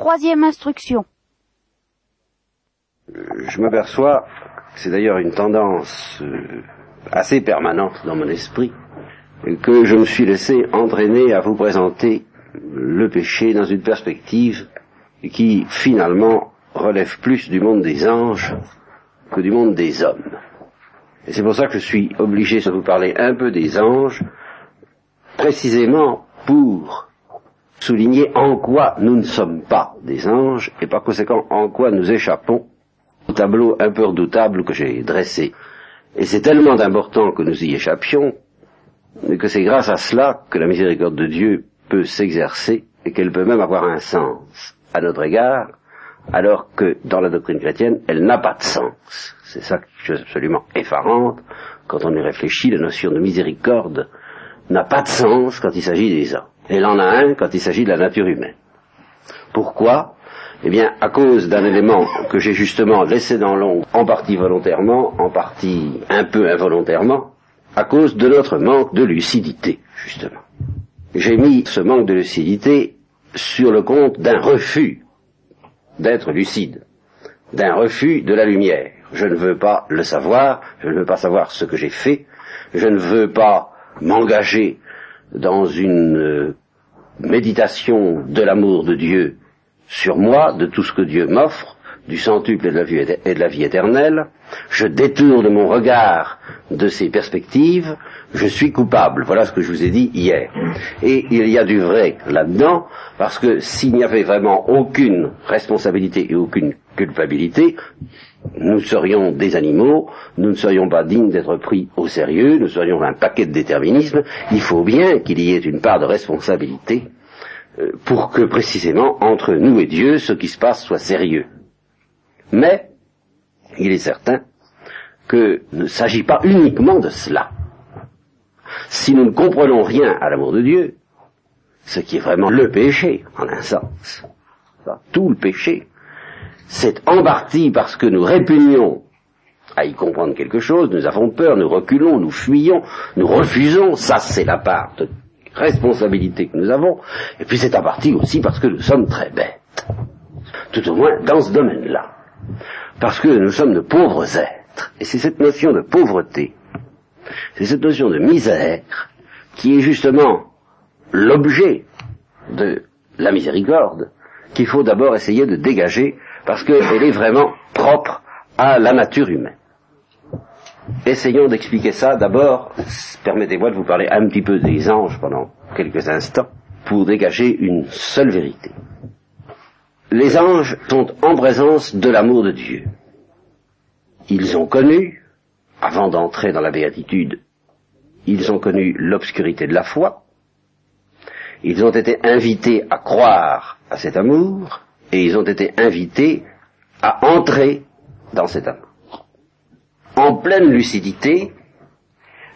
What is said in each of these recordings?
Troisième instruction. Je m'aperçois, c'est d'ailleurs une tendance euh, assez permanente dans mon esprit, que je me suis laissé entraîner à vous présenter le péché dans une perspective qui finalement relève plus du monde des anges que du monde des hommes. Et c'est pour ça que je suis obligé de vous parler un peu des anges, précisément pour souligner en quoi nous ne sommes pas des anges et par conséquent en quoi nous échappons au tableau un peu redoutable que j'ai dressé. Et c'est tellement important que nous y échappions que c'est grâce à cela que la miséricorde de Dieu peut s'exercer et qu'elle peut même avoir un sens à notre égard, alors que dans la doctrine chrétienne, elle n'a pas de sens. C'est ça qui est absolument effarante. Quand on y réfléchit, la notion de miséricorde n'a pas de sens quand il s'agit des hommes. Elle en a un quand il s'agit de la nature humaine. Pourquoi? Eh bien, à cause d'un élément que j'ai justement laissé dans l'ombre, en partie volontairement, en partie un peu involontairement, à cause de notre manque de lucidité, justement. J'ai mis ce manque de lucidité sur le compte d'un refus d'être lucide, d'un refus de la lumière. Je ne veux pas le savoir, je ne veux pas savoir ce que j'ai fait, je ne veux pas m'engager dans une euh, méditation de l'amour de Dieu sur moi, de tout ce que Dieu m'offre, du centuple et de, la vie, et de la vie éternelle, je détourne mon regard de ces perspectives, je suis coupable. Voilà ce que je vous ai dit hier. Et il y a du vrai là-dedans, parce que s'il n'y avait vraiment aucune responsabilité et aucune culpabilité, nous serions des animaux, nous ne serions pas dignes d'être pris au sérieux, nous serions un paquet de déterminisme. Il faut bien qu'il y ait une part de responsabilité euh, pour que précisément entre nous et Dieu, ce qui se passe soit sérieux. Mais, il est certain qu'il ne s'agit pas uniquement de cela. Si nous ne comprenons rien à l'amour de Dieu, ce qui est vraiment le péché, en un sens, tout le péché, c'est en partie parce que nous répugnons à y comprendre quelque chose, nous avons peur, nous reculons, nous fuyons, nous refusons, ça c'est la part de responsabilité que nous avons, et puis c'est en partie aussi parce que nous sommes très bêtes, tout au moins dans ce domaine-là. Parce que nous sommes de pauvres êtres. Et c'est cette notion de pauvreté, c'est cette notion de misère qui est justement l'objet de la miséricorde qu'il faut d'abord essayer de dégager parce qu'elle est vraiment propre à la nature humaine. Essayons d'expliquer ça d'abord. Permettez-moi de vous parler un petit peu des anges pendant quelques instants pour dégager une seule vérité les anges sont en présence de l'amour de Dieu. Ils ont connu, avant d'entrer dans la béatitude, ils ont connu l'obscurité de la foi, ils ont été invités à croire à cet amour, et ils ont été invités à entrer dans cet amour. En pleine lucidité,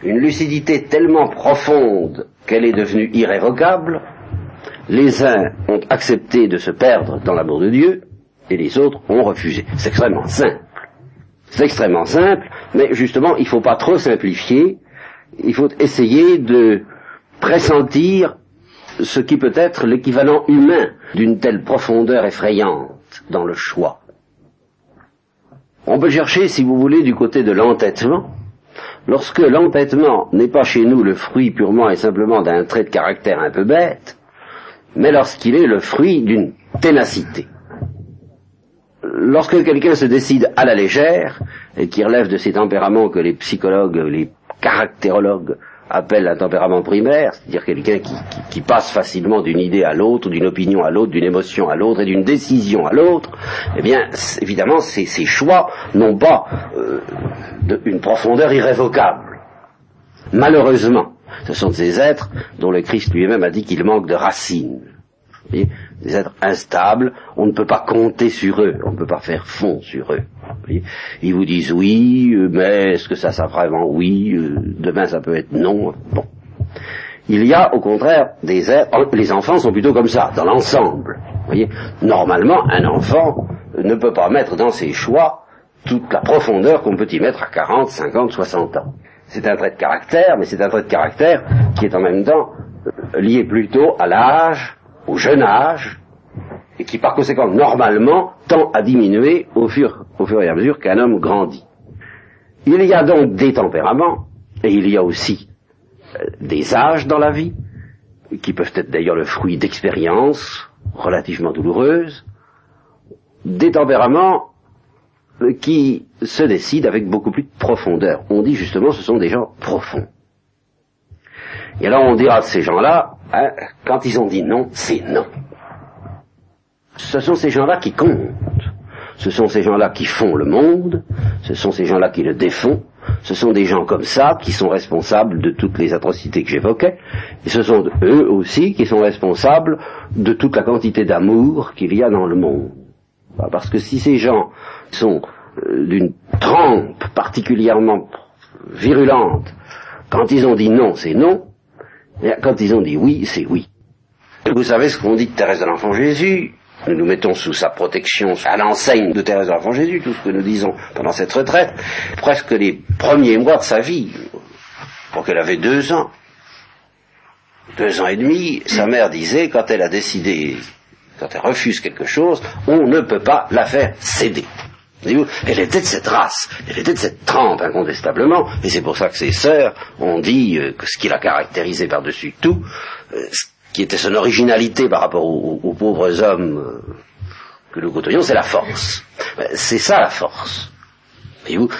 une lucidité tellement profonde qu'elle est devenue irrévocable, les uns ont accepté de se perdre dans l'amour de Dieu, et les autres ont refusé. C'est extrêmement simple. C'est extrêmement simple, mais justement, il ne faut pas trop simplifier, il faut essayer de pressentir ce qui peut être l'équivalent humain d'une telle profondeur effrayante dans le choix. On peut chercher, si vous voulez, du côté de l'entêtement. Lorsque l'entêtement n'est pas chez nous le fruit purement et simplement d'un trait de caractère un peu bête, mais lorsqu'il est le fruit d'une ténacité. Lorsque quelqu'un se décide à la légère, et qui relève de ces tempéraments que les psychologues, les caractérologues appellent un tempérament primaire, c'est-à-dire quelqu'un qui, passe facilement d'une idée à l'autre, d'une opinion à l'autre, d'une émotion à l'autre et d'une décision à l'autre, eh bien, évidemment, ces, choix n'ont pas euh, une profondeur irrévocable. Malheureusement, ce sont ces êtres dont le Christ lui-même a dit qu'ils manquent de racines. Des êtres instables, on ne peut pas compter sur eux, on ne peut pas faire fond sur eux. Ils vous disent oui, euh, mais est-ce que ça sera vraiment oui euh, Demain ça peut être non. Bon. Il y a au contraire des êtres, oh, les enfants sont plutôt comme ça, dans l'ensemble. voyez Normalement, un enfant ne peut pas mettre dans ses choix toute la profondeur qu'on peut y mettre à 40, 50, 60 ans. C'est un trait de caractère, mais c'est un trait de caractère qui est en même temps euh, lié plutôt à l'âge, au jeune âge, et qui par conséquent normalement tend à diminuer au fur, et à mesure qu'un homme grandit. Il y a donc des tempéraments, et il y a aussi euh, des âges dans la vie, qui peuvent être d'ailleurs le fruit d'expériences relativement douloureuses, des tempéraments qui se décident avec beaucoup plus de profondeur. On dit justement ce sont des gens profonds. Et alors on dira de ces gens-là, hein, quand ils ont dit non, c'est non. Ce sont ces gens-là qui comptent. Ce sont ces gens-là qui font le monde, ce sont ces gens-là qui le défont, ce sont des gens comme ça qui sont responsables de toutes les atrocités que j'évoquais, et ce sont eux aussi qui sont responsables de toute la quantité d'amour qu'il y a dans le monde. Parce que si ces gens sont euh, d'une trempe particulièrement virulente, quand ils ont dit non, c'est non, et quand ils ont dit oui, c'est oui. Vous savez ce qu'on dit de Thérèse de l'Enfant Jésus? Nous nous mettons sous sa protection, à l'enseigne de Thérèse de l'Enfant Jésus, tout ce que nous disons pendant cette retraite, presque les premiers mois de sa vie, pour qu'elle avait deux ans, deux ans et demi, sa mère disait, quand elle a décidé, quand elle refuse quelque chose, on ne peut pas la faire céder. Elle était de cette race, elle était de cette trempe incontestablement, et c'est pour ça que ses sœurs ont dit euh, que ce qui la caractérisait par-dessus tout, euh, qui était son originalité par rapport aux, pauvres hommes euh, que nous côtoyons, c'est la force. C'est ça la force.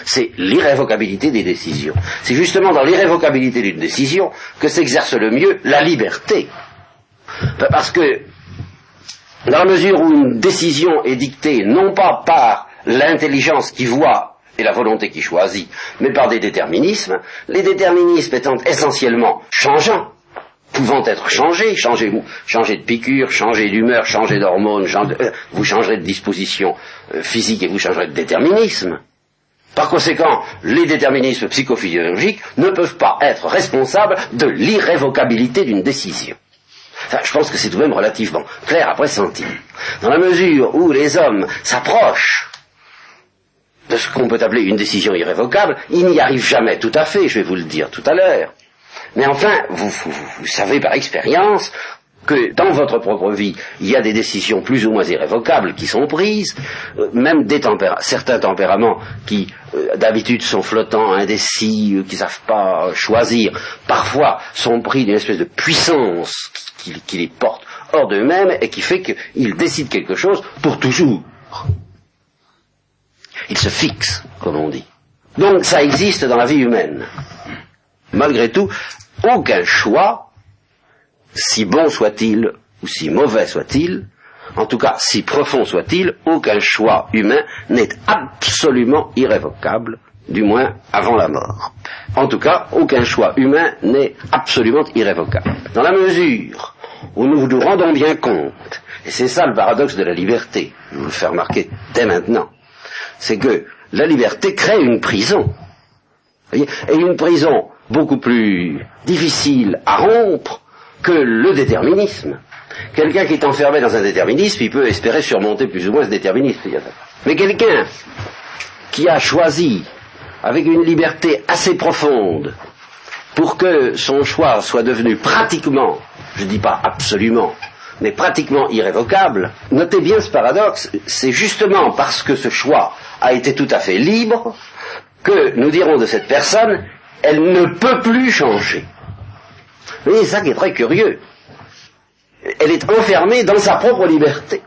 C'est l'irrévocabilité des décisions. C'est justement dans l'irrévocabilité d'une décision que s'exerce le mieux la liberté. Parce que, dans la mesure où une décision est dictée non pas par l'intelligence qui voit et la volonté qui choisit, mais par des déterminismes, les déterminismes étant essentiellement changeants, pouvant être changés, changer, changer de piqûre, changer d'humeur, changer d'hormones, euh, vous changerez de disposition euh, physique et vous changerez de déterminisme. Par conséquent, les déterminismes psychophysiologiques ne peuvent pas être responsables de l'irrévocabilité d'une décision. Je pense que c'est tout de même relativement clair à pressentir. Dans la mesure où les hommes s'approchent de ce qu'on peut appeler une décision irrévocable, ils n'y arrivent jamais tout à fait, je vais vous le dire tout à l'heure. Mais enfin, vous, savez par expérience que dans votre propre vie, il y a des décisions plus ou moins irrévocables qui sont prises, euh, même des certains tempéraments qui euh, d'habitude sont flottants, indécis, euh, qui ne savent pas choisir, parfois sont pris d'une espèce de puissance qui, qui les porte hors d'eux-mêmes et qui fait qu'ils décident quelque chose pour toujours. Ils se fixent, comme on dit. Donc ça existe dans la vie humaine. Malgré tout, aucun choix, si bon soit-il ou si mauvais soit-il, en tout cas si profond soit-il, aucun choix humain n'est absolument irrévocable, du moins avant la mort. En tout cas, aucun choix humain n'est absolument irrévocable. Dans la mesure où nous nous rendons bien compte, et c'est ça le paradoxe de la liberté, je vous le fais remarquer dès maintenant, c'est que la liberté crée une prison. Et une prison beaucoup plus difficile à rompre que le déterminisme. Quelqu'un qui est enfermé dans un déterminisme, il peut espérer surmonter plus ou moins ce déterminisme. Mais quelqu'un qui a choisi avec une liberté assez profonde pour que son choix soit devenu pratiquement, je ne dis pas absolument, mais pratiquement irrévocable, notez bien ce paradoxe, c'est justement parce que ce choix a été tout à fait libre que nous dirons de cette personne elle ne peut plus changer. Vous voyez, ça qui est très curieux. Elle est enfermée dans sa propre liberté.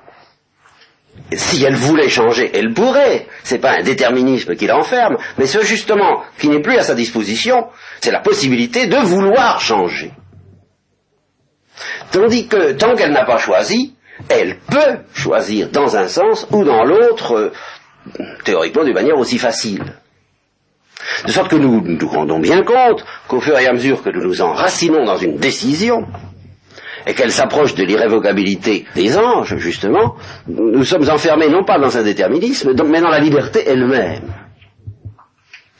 Si elle voulait changer, elle pourrait. C'est pas un déterminisme qui l'enferme, mais ce justement qui n'est plus à sa disposition, c'est la possibilité de vouloir changer. Tandis que tant qu'elle n'a pas choisi, elle peut choisir dans un sens ou dans l'autre, euh, théoriquement d'une manière aussi facile. De sorte que nous nous rendons bien compte qu'au fur et à mesure que nous nous enracinons dans une décision, et qu'elle s'approche de l'irrévocabilité des anges, justement, nous sommes enfermés non pas dans un déterminisme, mais dans la liberté elle-même.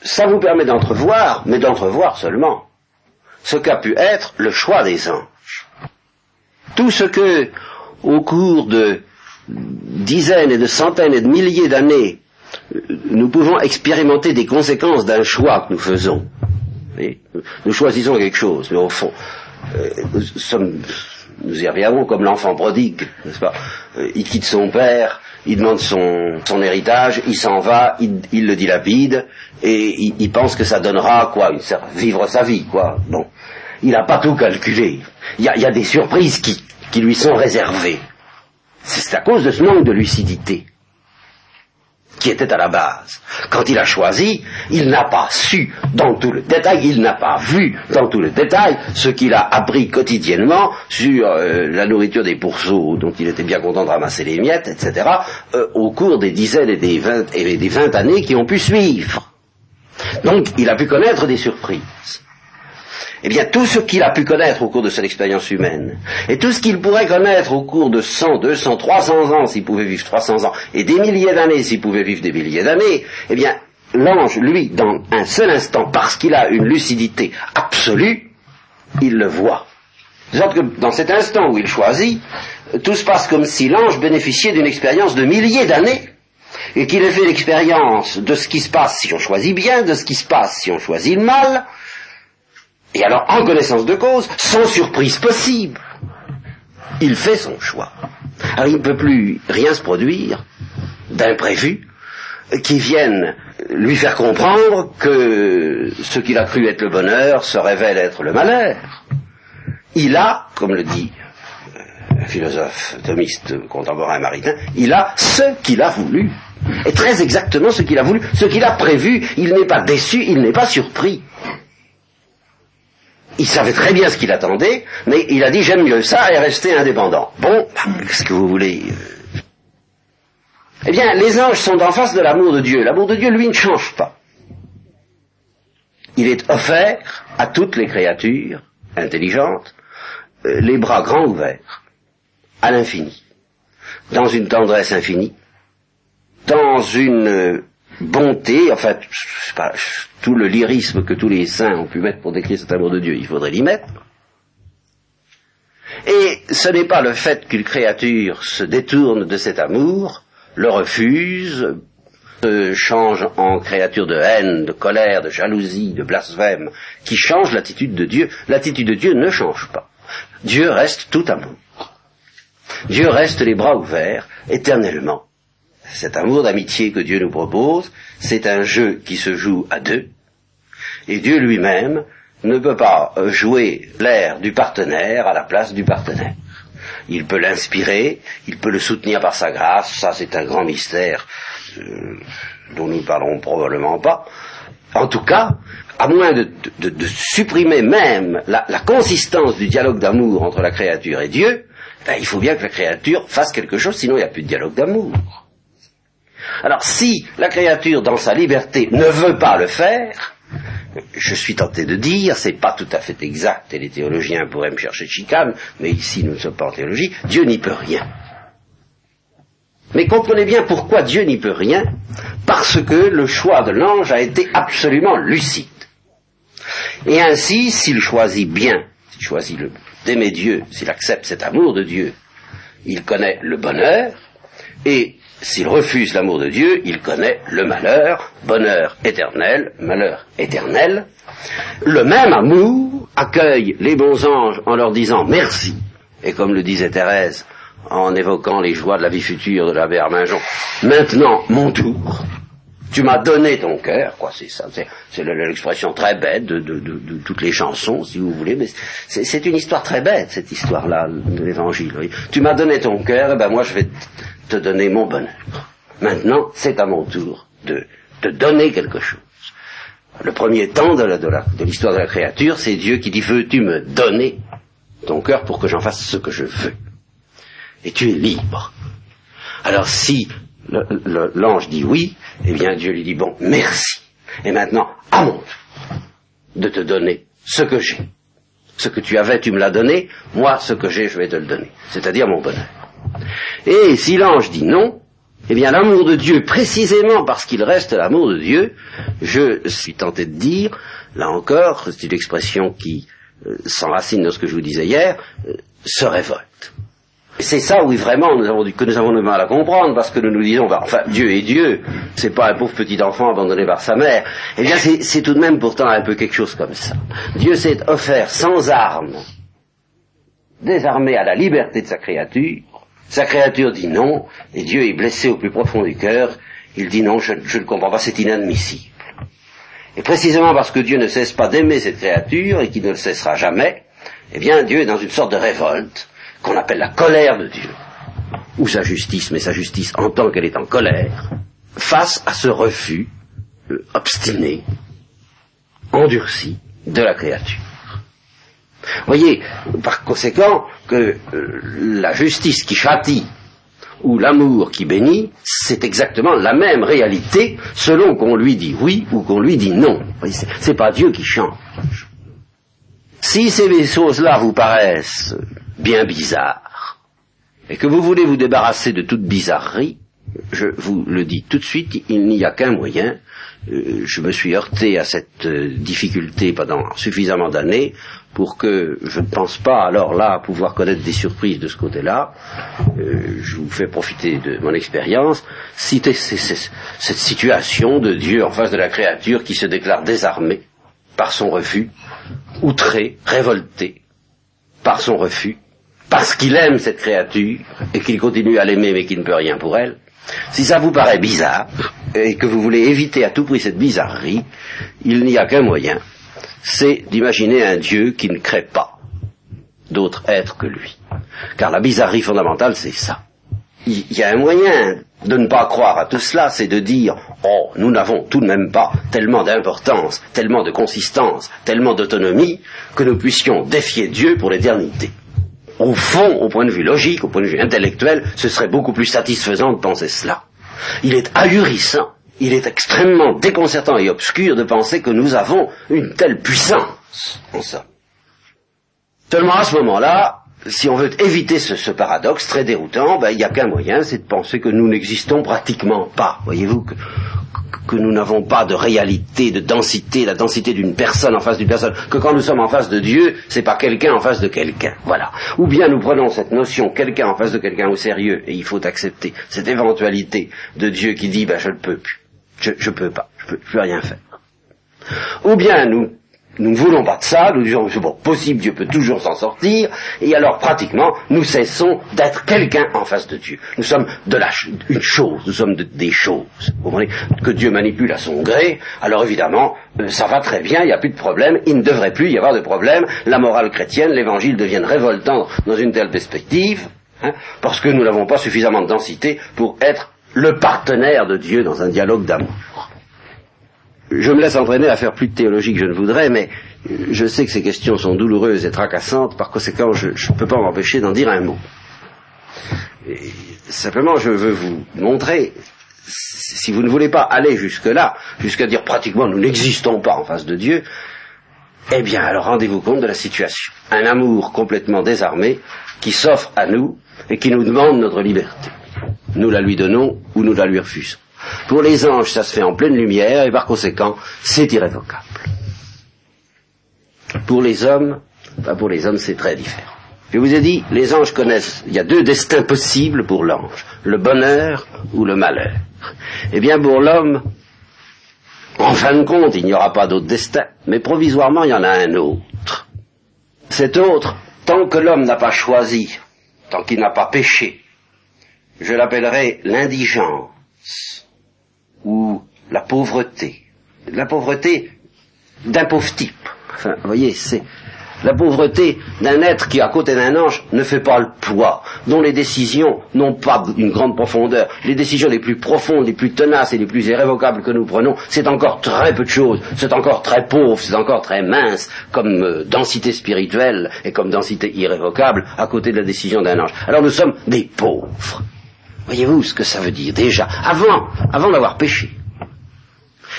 Ça vous permet d'entrevoir, mais d'entrevoir seulement, ce qu'a pu être le choix des anges. Tout ce que, au cours de dizaines et de centaines et de milliers d'années, nous pouvons expérimenter des conséquences d'un choix que nous faisons. nous choisissons quelque chose, mais au fond, euh, nous sommes nous y reviendrons comme l'enfant prodigue, n'est-ce pas? Euh, Il quitte son père, il demande son, héritage, il s'en va, il, le dilapide, et il, pense que ça donnera quoi Vivre sa vie, quoi. Bon. Il n'a pas tout calculé. Il y a, des surprises qui lui sont réservées. C'est à cause de ce manque de lucidité qui était à la base. Quand il a choisi, il n'a pas su dans tout le détail, il n'a pas vu dans tout le détail ce qu'il a appris quotidiennement sur euh, la nourriture des pourceaux dont il était bien content de ramasser les miettes, etc., euh, au cours des dizaines et des vingt, et des vingt années qui ont pu suivre. Donc il a pu connaître des surprises eh bien tout ce qu'il a pu connaître au cours de cette expérience humaine, et tout ce qu'il pourrait connaître au cours de 100, 200, 300 ans s'il pouvait vivre 300 ans, et des milliers d'années s'il pouvait vivre des milliers d'années, eh bien l'ange, lui, dans un seul instant, parce qu'il a une lucidité absolue, il le voit. De sorte que dans cet instant où il choisit, tout se passe comme si l'ange bénéficiait d'une expérience de milliers d'années, et qu'il ait fait l'expérience de ce qui se passe si on choisit bien, de ce qui se passe si on choisit mal, et alors, en connaissance de cause, sans surprise possible, il fait son choix. Alors, il ne peut plus rien se produire d'imprévu qui vienne lui faire comprendre que ce qu'il a cru être le bonheur se révèle être le malheur. Il a, comme le dit un philosophe thomiste contemporain maritain, il a ce qu'il a voulu. Et très exactement ce qu'il a voulu, ce qu'il a prévu, il n'est pas déçu, il n'est pas surpris il savait très bien ce qu'il attendait, mais il a dit j'aime mieux ça et rester indépendant. Bon, qu'est-ce que vous voulez euh? Eh bien, les anges sont en face de l'amour de Dieu. L'amour de Dieu, lui, ne change pas. Il est offert à toutes les créatures intelligentes, euh, les bras grands ouverts, à l'infini, dans une tendresse infinie, dans une bonté, en fait, pas, tout le lyrisme que tous les saints ont pu mettre pour décrire cet amour de Dieu, il faudrait l'y mettre. Et ce n'est pas le fait qu'une créature se détourne de cet amour, le refuse, se change en créature de haine, de colère, de jalousie, de blasphème, qui change l'attitude de Dieu. L'attitude de Dieu ne change pas. Dieu reste tout amour. Dieu reste les bras ouverts éternellement cet amour d'amitié que Dieu nous propose, c'est un jeu qui se joue à deux, et Dieu lui-même ne peut pas jouer l'air du partenaire à la place du partenaire. Il peut l'inspirer, il peut le soutenir par sa grâce, ça c'est un grand mystère euh, dont nous ne parlerons probablement pas. En tout cas, à moins de, supprimer même la, consistance du dialogue d'amour entre la créature et Dieu, ben, il faut bien que la créature fasse quelque chose, sinon il n'y a plus de dialogue d'amour. Alors si la créature dans sa liberté ne veut pas le faire, je suis tenté de dire, c'est pas tout à fait exact, et les théologiens pourraient me chercher de chicane, mais ici nous ne sommes pas en théologie, Dieu n'y peut rien. Mais comprenez bien pourquoi Dieu n'y peut rien, parce que le choix de l'ange a été absolument lucide. Et ainsi, s'il choisit bien, s'il choisit d'aimer Dieu, s'il accepte cet amour de Dieu, il connaît le bonheur, et s'il refuse l'amour de Dieu, il connaît le malheur, bonheur éternel, malheur éternel. Le même amour accueille les bons anges en leur disant merci. Et comme le disait Thérèse en évoquant les joies de la vie future de l'abbé Arminjon, maintenant mon tour. Tu m'as donné ton cœur, quoi, c'est ça, c'est l'expression très bête de, toutes les chansons, si vous voulez, mais c'est une histoire très bête, cette histoire-là de l'évangile. Tu m'as donné ton cœur, et ben moi je vais te donner mon bonheur. Maintenant, c'est à mon tour de te donner quelque chose. Le premier temps de l'histoire de, la créature, c'est Dieu qui dit veux-tu me donner ton cœur pour que j'en fasse ce que je veux? Et tu es libre. Alors si l'ange dit oui, eh bien Dieu lui dit bon, merci. Et maintenant, à mon tour de te donner ce que j'ai. Ce que tu avais, tu me l'as donné, moi, ce que j'ai, je vais te le donner. C'est-à-dire mon bonheur. Et si l'ange dit non, eh bien l'amour de Dieu, précisément parce qu'il reste l'amour de Dieu, je suis tenté de dire, là encore, c'est une expression qui euh, s'enracine dans ce que je vous disais hier, euh, se révolte. C'est ça, oui, vraiment, que nous avons du mal à comprendre, parce que nous nous disons, bah, enfin, Dieu est Dieu, c'est pas un pauvre petit enfant abandonné par sa mère. Eh bien, c'est tout de même pourtant un peu quelque chose comme ça. Dieu s'est offert sans armes désarmé à la liberté de sa créature, sa créature dit non, et Dieu est blessé au plus profond du cœur, il dit non, je, ne comprends pas, c'est inadmissible. Et précisément parce que Dieu ne cesse pas d'aimer cette créature et qu'il ne le cessera jamais, eh bien Dieu est dans une sorte de révolte qu'on appelle la colère de Dieu, ou sa justice, mais sa justice en tant qu'elle est en colère, face à ce refus euh, obstiné, endurci de la créature. Voyez, par conséquent, que euh, la justice qui châtie ou l'amour qui bénit, c'est exactement la même réalité selon qu'on lui dit oui ou qu'on lui dit non. C'est pas Dieu qui change. Si ces choses-là vous paraissent bien bizarres, et que vous voulez vous débarrasser de toute bizarrerie, je vous le dis tout de suite, il n'y a qu'un moyen. Euh, je me suis heurté à cette euh, difficulté pendant suffisamment d'années pour que je ne pense pas alors là pouvoir connaître des surprises de ce côté-là. Euh, je vous fais profiter de mon expérience. Citer cette situation de Dieu en face de la créature qui se déclare désarmée par son refus, outré, révolté par son refus, parce qu'il aime cette créature et qu'il continue à l'aimer mais qu'il ne peut rien pour elle. Si ça vous paraît bizarre et que vous voulez éviter à tout prix cette bizarrerie, il n'y a qu'un moyen, c'est d'imaginer un Dieu qui ne crée pas d'autres êtres que lui. Car la bizarrerie fondamentale, c'est ça. Il y a un moyen de ne pas croire à tout cela, c'est de dire, oh, nous n'avons tout de même pas tellement d'importance, tellement de consistance, tellement d'autonomie, que nous puissions défier Dieu pour l'éternité. Au fond, au point de vue logique, au point de vue intellectuel, ce serait beaucoup plus satisfaisant de penser cela. Il est ahurissant il est extrêmement déconcertant et obscur de penser que nous avons une telle puissance en ça. Seulement à ce moment-là, si on veut éviter ce, paradoxe très déroutant, ben, il n'y a qu'un moyen, c'est de penser que nous n'existons pratiquement pas. Voyez-vous que, que nous n'avons pas de réalité, de densité, la densité d'une personne en face d'une personne, que quand nous sommes en face de Dieu, c'est pas quelqu'un en face de quelqu'un. Voilà. Ou bien nous prenons cette notion quelqu'un en face de quelqu'un au sérieux, et il faut accepter cette éventualité de Dieu qui dit ben je ne peux plus. Je ne peux pas, je peux, peux rien faire. Ou bien nous, nous ne voulons pas de ça, nous disons c'est bon, possible, Dieu peut toujours s'en sortir, et alors pratiquement nous cessons d'être quelqu'un en face de Dieu. Nous sommes de la une chose, nous sommes des choses. Vous comprenez? Que Dieu manipule à son gré, alors évidemment euh, ça va très bien, il n'y a plus de problème, il ne devrait plus y avoir de problème. La morale chrétienne, l'évangile deviennent révoltant dans une telle perspective, hein, parce que nous n'avons pas suffisamment de densité pour être le partenaire de Dieu dans un dialogue d'amour. Je me laisse entraîner à faire plus de théologie que je ne voudrais, mais je sais que ces questions sont douloureuses et tracassantes, par conséquent je ne peux pas m'empêcher d'en dire un mot. simplement, je veux vous montrer, si vous ne voulez pas aller jusque-là, jusqu'à dire pratiquement nous n'existons pas en face de Dieu, eh bien alors rendez-vous compte de la situation. Un amour complètement désarmé qui s'offre à nous et qui nous demande notre liberté nous la lui donnons ou nous la lui refusons. Pour les anges, ça se fait en pleine lumière et par conséquent, c'est irrévocable. Pour les hommes, ben pour les hommes, c'est très différent. Je vous ai dit, les anges connaissent, il y a deux destins possibles pour l'ange, le bonheur ou le malheur. Eh bien, pour l'homme, en fin de compte, il n'y aura pas d'autre destin, mais provisoirement, il y en a un autre. Cet autre, tant que l'homme n'a pas choisi, tant qu'il n'a pas péché, je l'appellerai l'indigence ou la pauvreté. La pauvreté d'un pauvre type. Vous voyez, c'est la pauvreté d'un être qui, à côté d'un ange, ne fait pas le poids, dont les décisions n'ont pas une grande profondeur. Les décisions les plus profondes, les plus tenaces et les plus irrévocables que nous prenons, c'est encore très peu de choses, c'est encore très pauvre, c'est encore très mince comme euh, densité spirituelle et comme densité irrévocable à côté de la décision d'un ange. Alors nous sommes des pauvres. Voyez-vous ce que ça veut dire déjà Avant, avant d'avoir péché?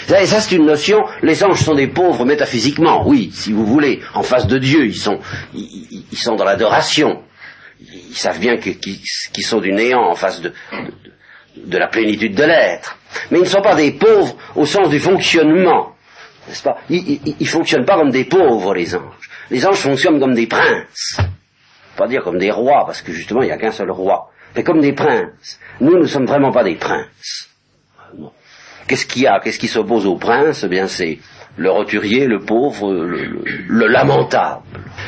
Ça, ça c'est une notion, les anges sont des pauvres métaphysiquement, oui, si vous voulez, en face de Dieu, ils sont, ils, sont dans l'adoration. Ils savent bien qu'ils sont du néant en face de, de, la plénitude de l'être. Mais ils ne sont pas des pauvres au sens du fonctionnement. N'est-ce pas? Ils ne fonctionnent pas comme des pauvres, les anges. Les anges fonctionnent comme des princes. Pas dire comme des rois, parce que justement, il n'y a qu'un seul roi mais comme des princes. Nous ne sommes vraiment pas des princes. Qu'est-ce qu'il y a? Qu'est-ce qui s'oppose aux princes Eh bien, c'est le roturier, le pauvre, le, le lamentable.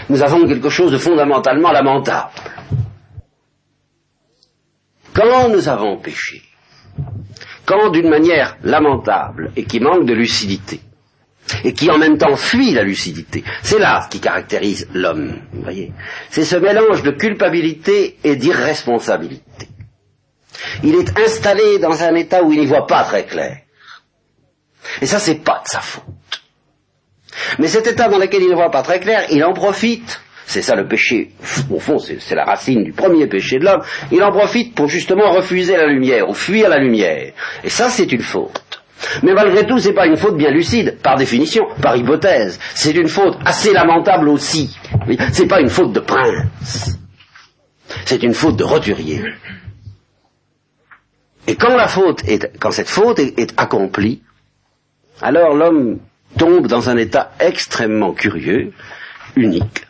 Nous avons quelque chose de fondamentalement lamentable. Quand nous avons péché, quand d'une manière lamentable et qui manque de lucidité, et qui en même temps fuit la lucidité. C'est là ce qui caractérise l'homme, vous voyez. C'est ce mélange de culpabilité et d'irresponsabilité. Il est installé dans un état où il n'y voit pas très clair. Et ça, c'est pas de sa faute. Mais cet état dans lequel il ne voit pas très clair, il en profite. C'est ça le péché. Au fond, c'est la racine du premier péché de l'homme. Il en profite pour justement refuser la lumière ou fuir la lumière. Et ça, c'est une faute. Mais malgré tout, c'est pas une faute bien lucide, par définition, par hypothèse. C'est une faute assez lamentable aussi. C'est pas une faute de prince. C'est une faute de roturier. Et quand la faute quand cette faute est, est accomplie, alors l'homme tombe dans un état extrêmement curieux, unique,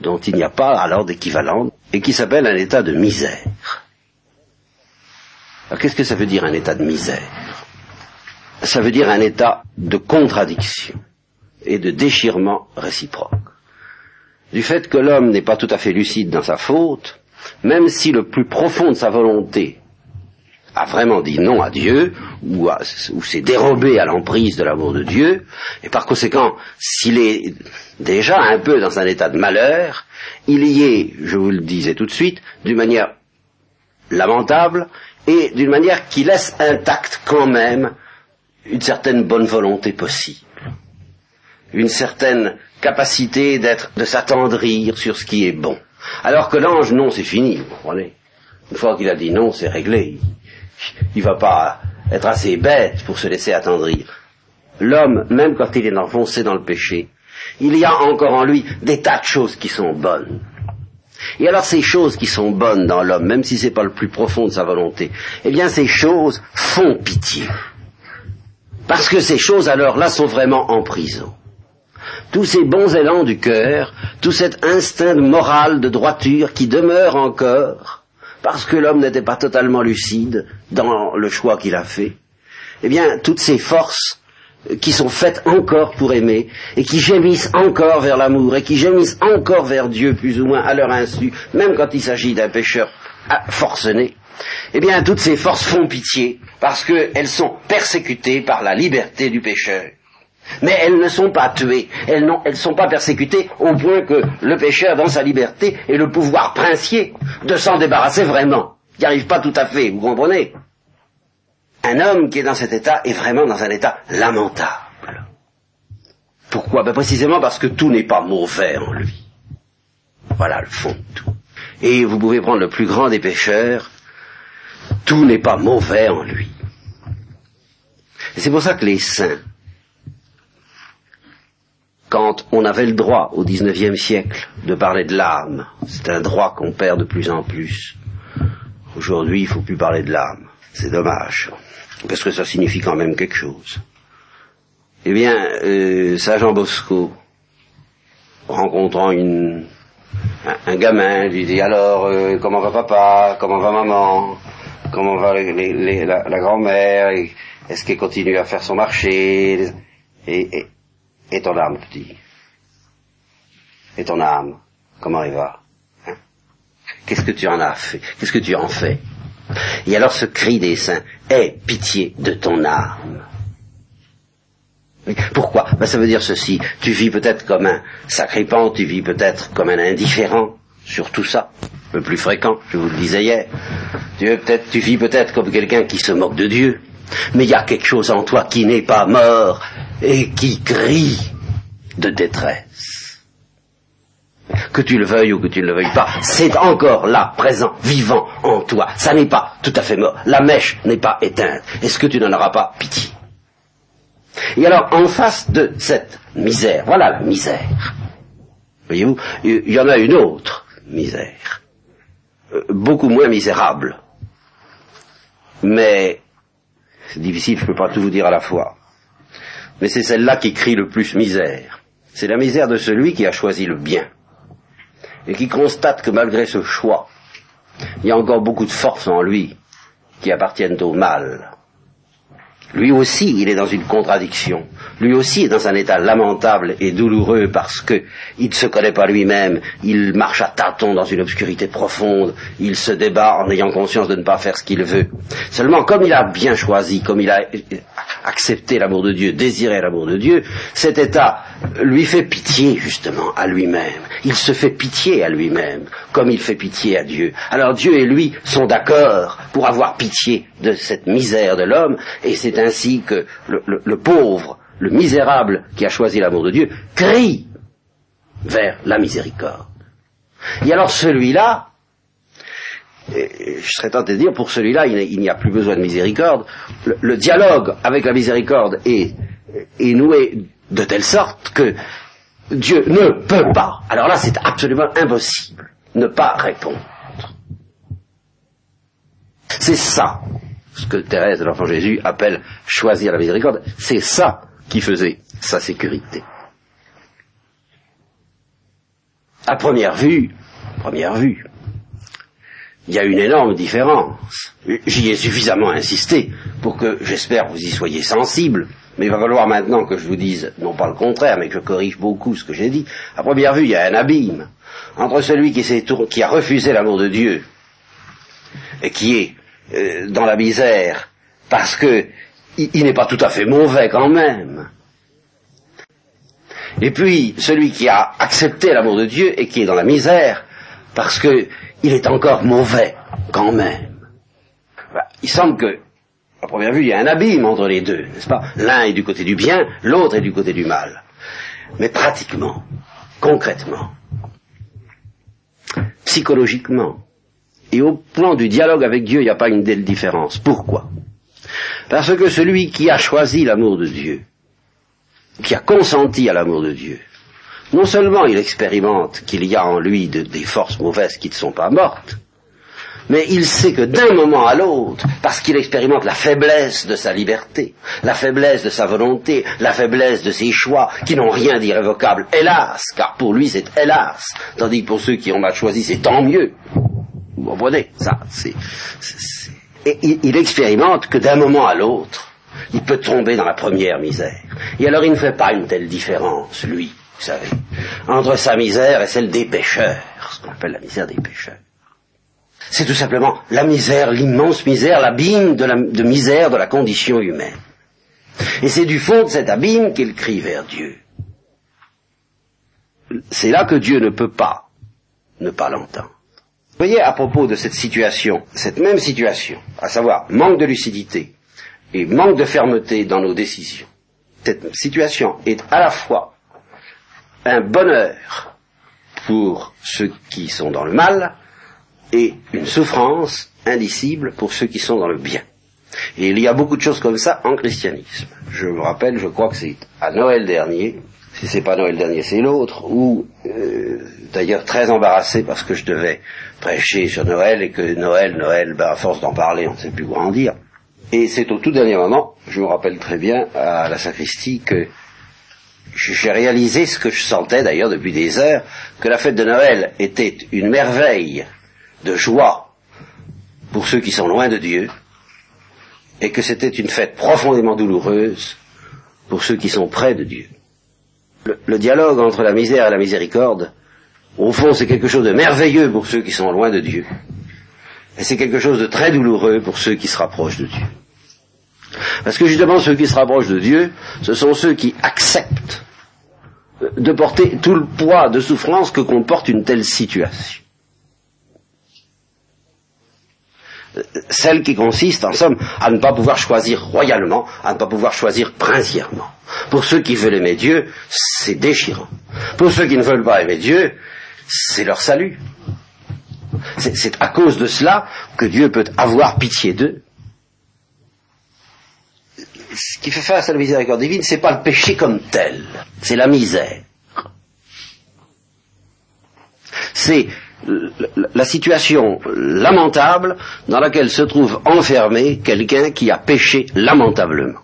dont il n'y a pas alors d'équivalent, et qui s'appelle un état de misère. Alors qu'est-ce que ça veut dire un état de misère? Ça veut dire un état de contradiction et de déchirement réciproque. Du fait que l'homme n'est pas tout à fait lucide dans sa faute, même si le plus profond de sa volonté a vraiment dit non à Dieu, ou, s'est dérobé à l'emprise de l'amour de Dieu, et par conséquent, s'il est déjà un peu dans un état de malheur, il y est, je vous le disais tout de suite, d'une manière lamentable, et d'une manière qui laisse intacte quand même une certaine bonne volonté possible, une certaine capacité d'être, de s'attendrir sur ce qui est bon. Alors que l'ange, non, c'est fini, vous comprenez. Une fois qu'il a dit non, c'est réglé. Il va pas être assez bête pour se laisser attendrir. L'homme, même quand il est enfoncé dans le péché, il y a encore en lui des tas de choses qui sont bonnes. Et alors ces choses qui sont bonnes dans l'homme, même si c'est pas le plus profond de sa volonté, eh bien ces choses font pitié. Parce que ces choses alors-là sont vraiment en prison. Tous ces bons élans du cœur, tout cet instinct moral de droiture qui demeure encore, parce que l'homme n'était pas totalement lucide dans le choix qu'il a fait, eh bien, toutes ces forces qui sont faites encore pour aimer, et qui gémissent encore vers l'amour, et qui gémissent encore vers Dieu, plus ou moins à leur insu, même quand il s'agit d'un pécheur forcené, eh bien, toutes ces forces font pitié parce qu'elles sont persécutées par la liberté du pécheur. Mais elles ne sont pas tuées, elles ne sont pas persécutées au point que le pécheur, dans sa liberté, ait le pouvoir princier de s'en débarrasser vraiment. Il n'y arrive pas tout à fait, vous comprenez? Un homme qui est dans cet état est vraiment dans un état lamentable. Pourquoi? Ben Précisément parce que tout n'est pas mauvais en lui. Voilà le fond de tout. Et vous pouvez prendre le plus grand des pécheurs, tout n'est pas mauvais en lui. Et c'est pour ça que les saints, quand on avait le droit au XIXe siècle de parler de l'âme, c'est un droit qu'on perd de plus en plus. Aujourd'hui, il faut plus parler de l'âme. C'est dommage, parce que ça signifie quand même quelque chose. Eh bien, euh, Saint Jean Bosco, rencontrant une, un, gamin, lui dit alors, euh, comment va papa, comment va maman? Comment va la, grand-mère, est-ce qu'elle continue à faire son marché, et, ton âme, petit Et ton âme, comment elle va hein? Qu'est-ce que tu en as fait? Qu'est-ce que tu en fais? Et alors ce cri des saints, aie pitié de ton âme. Pourquoi? Ben, Ça veut dire ceci, tu vis peut-être comme un sacripant, tu vis peut-être comme un indifférent sur tout ça, le plus fréquent, je vous le disais hier. Tu, peut-être, tu vis peut-être comme quelqu'un qui se moque de Dieu, mais il y a quelque chose en toi qui n'est pas mort et qui crie de détresse. Que tu le veuilles ou que tu ne le veuilles pas, c'est encore là, présent, vivant en toi. Ça n'est pas tout à fait mort. La mèche n'est pas éteinte. Est-ce que tu n'en auras pas pitié? Et alors, en face de cette misère, voilà la misère. Voyez-vous, il y en a une autre misère. Euh, beaucoup moins misérable. Mais c'est difficile, je ne peux pas tout vous dire à la fois. Mais c'est celle-là qui crie le plus misère. C'est la misère de celui qui a choisi le bien. Et qui constate que malgré ce choix, il y a encore beaucoup de forces en lui qui appartiennent au mal. Lui aussi, il est dans une contradiction. Lui aussi est dans un état lamentable et douloureux parce que il ne se connaît pas lui-même, il marche à tâtons dans une obscurité profonde, il se débat en ayant conscience de ne pas faire ce qu'il veut. Seulement, comme il a bien choisi, comme il a accepté l'amour de Dieu, désiré l'amour de Dieu, cet état lui fait pitié justement à lui-même. Il se fait pitié à lui-même, comme il fait pitié à Dieu. Alors Dieu et lui sont d'accord pour avoir pitié de cette misère de l'homme, et c'est ainsi que le, pauvre, le misérable qui a choisi l'amour de Dieu, crie vers la miséricorde. Et alors celui-là, je serais tenté de dire, pour celui-là, il n'y a plus besoin de miséricorde. Le, dialogue avec la miséricorde est, noué de telle sorte que Dieu ne peut pas, alors là c'est absolument impossible, ne pas répondre. C'est ça ce que Thérèse de l'Enfant Jésus appelle choisir la miséricorde, c'est ça qui faisait sa sécurité. À première vue, première vue, il y a une énorme différence. J'y ai suffisamment insisté pour que, j'espère, vous y soyez sensible. Mais il va falloir maintenant que je vous dise, non pas le contraire, mais que je corrige beaucoup ce que j'ai dit. À première vue, il y a un abîme entre celui qui, qui a refusé l'amour de Dieu et qui est euh, dans la misère parce que il, n'est pas tout à fait mauvais quand même. Et puis celui qui a accepté l'amour de Dieu et qui est dans la misère parce que il est encore mauvais quand même. il semble que, à première vue, il y a un abîme entre les deux, n'est-ce pas? L'un est du côté du bien, l'autre est du côté du mal. Mais pratiquement, concrètement, psychologiquement, et au plan du dialogue avec Dieu, il n'y a pas une telle différence. Pourquoi? Parce que celui qui a choisi l'amour de Dieu, qui a consenti à l'amour de Dieu, non seulement il expérimente qu'il y a en lui des forces mauvaises qui ne sont pas mortes, mais il sait que d'un moment à l'autre, parce qu'il expérimente la faiblesse de sa liberté, la faiblesse de sa volonté, la faiblesse de ses choix, qui n'ont rien d'irrévocable, hélas, car pour lui c'est hélas, tandis que pour ceux qui ont mal choisi c'est tant mieux. Vous comprenez Ça, c'est, il, expérimente que d'un moment à l'autre, il peut tomber dans la première misère. Et alors il ne fait pas une telle différence, lui, vous savez, entre sa misère et celle des pécheurs, ce qu'on appelle la misère des pécheurs. C'est tout simplement la misère, l'immense misère, l'abîme de, de misère de la condition humaine. Et c'est du fond de cet abîme qu'il crie vers Dieu. C'est là que Dieu ne peut pas ne pas l'entendre voyez, à propos de cette situation, cette même situation, à savoir manque de lucidité et manque de fermeté dans nos décisions, cette situation est à la fois un bonheur pour ceux qui sont dans le mal et une souffrance indicible pour ceux qui sont dans le bien. Et il y a beaucoup de choses comme ça en christianisme. Je me rappelle, je crois que c'est à Noël dernier, si c'est pas Noël dernier, c'est l'autre, où, euh, d'ailleurs très embarrassé parce que je devais prêcher sur Noël et que Noël, Noël, ben, à force d'en parler, on ne sait plus quoi en dire. Et c'est au tout dernier moment, je me rappelle très bien à la sacristie que j'ai réalisé ce que je sentais d'ailleurs depuis des heures, que la fête de Noël était une merveille de joie pour ceux qui sont loin de Dieu, et que c'était une fête profondément douloureuse pour ceux qui sont près de Dieu. Le dialogue entre la misère et la miséricorde au fond, c'est quelque chose de merveilleux pour ceux qui sont loin de Dieu. Et c'est quelque chose de très douloureux pour ceux qui se rapprochent de Dieu. Parce que justement, ceux qui se rapprochent de Dieu, ce sont ceux qui acceptent de porter tout le poids de souffrance que comporte une telle situation. Celle qui consiste, en somme, à ne pas pouvoir choisir royalement, à ne pas pouvoir choisir princièrement. Pour ceux qui veulent aimer Dieu, c'est déchirant. Pour ceux qui ne veulent pas aimer Dieu, c'est leur salut. C'est à cause de cela que Dieu peut avoir pitié d'eux. Ce qui fait face à la miséricorde divine, c'est pas le péché comme tel, c'est la misère. C'est la situation lamentable dans laquelle se trouve enfermé quelqu'un qui a péché lamentablement.